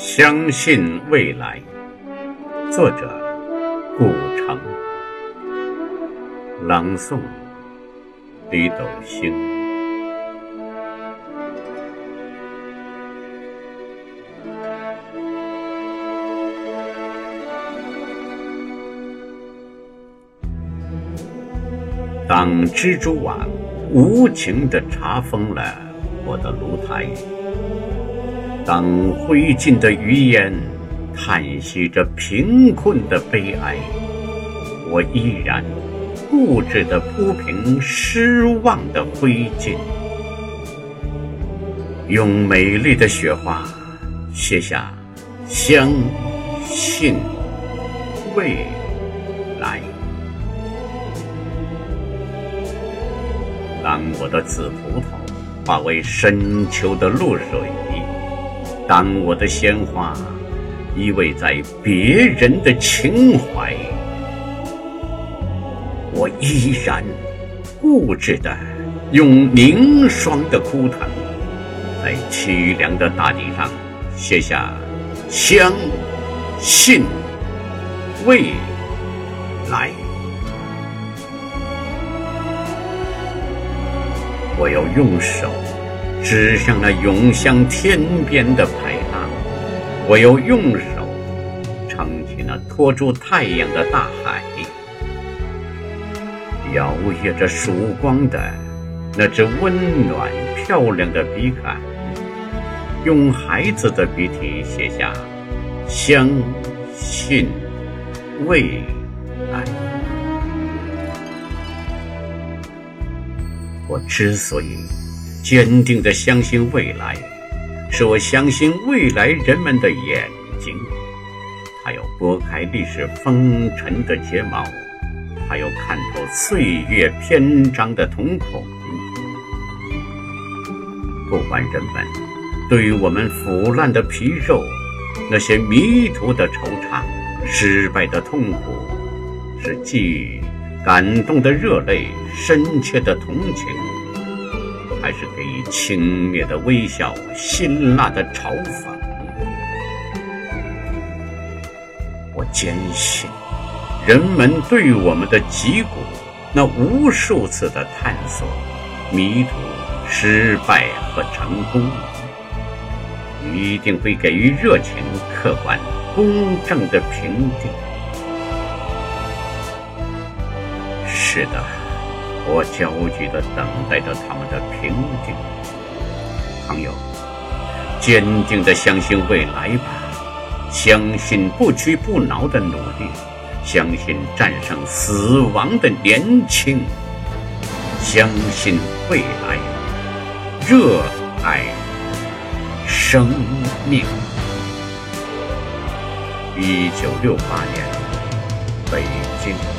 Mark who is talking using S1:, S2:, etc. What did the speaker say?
S1: 相信未来。作者：古城。朗诵：李斗星。当蜘蛛网无情地查封了我的炉台。当灰烬的余烟叹息着贫困的悲哀，我依然固执地铺平失望的灰烬，用美丽的雪花写下“相信未来”。当我的紫葡萄化为深秋的露水。当我的鲜花依偎在别人的情怀，我依然固执地用凝霜的枯藤，在凄凉的大地上写下“相信未来”。我要用手。指向那涌向天边的排浪，我又用手撑起那托住太阳的大海，摇曳着曙光的那只温暖漂亮的笔杆，用孩子的笔体写下“相信未来”。我之所以。坚定地相信未来，是我相信未来人们的眼睛，它要拨开历史风尘的睫毛，它要看透岁月篇章的瞳孔。不管人们对于我们腐烂的皮肉、那些迷途的惆怅、失败的痛苦，是寄予感动的热泪、深切的同情。还是给予轻蔑的微笑、辛辣的嘲讽。我坚信，人们对我们的脊骨那无数次的探索、迷途、失败和成功，一定会给予热情、客观、公正的评定。是的。我焦急地等待着他们的平静。朋友，坚定地相信未来吧，相信不屈不挠的努力，相信战胜死亡的年轻，相信未来，热爱生命。一九六八年，北京。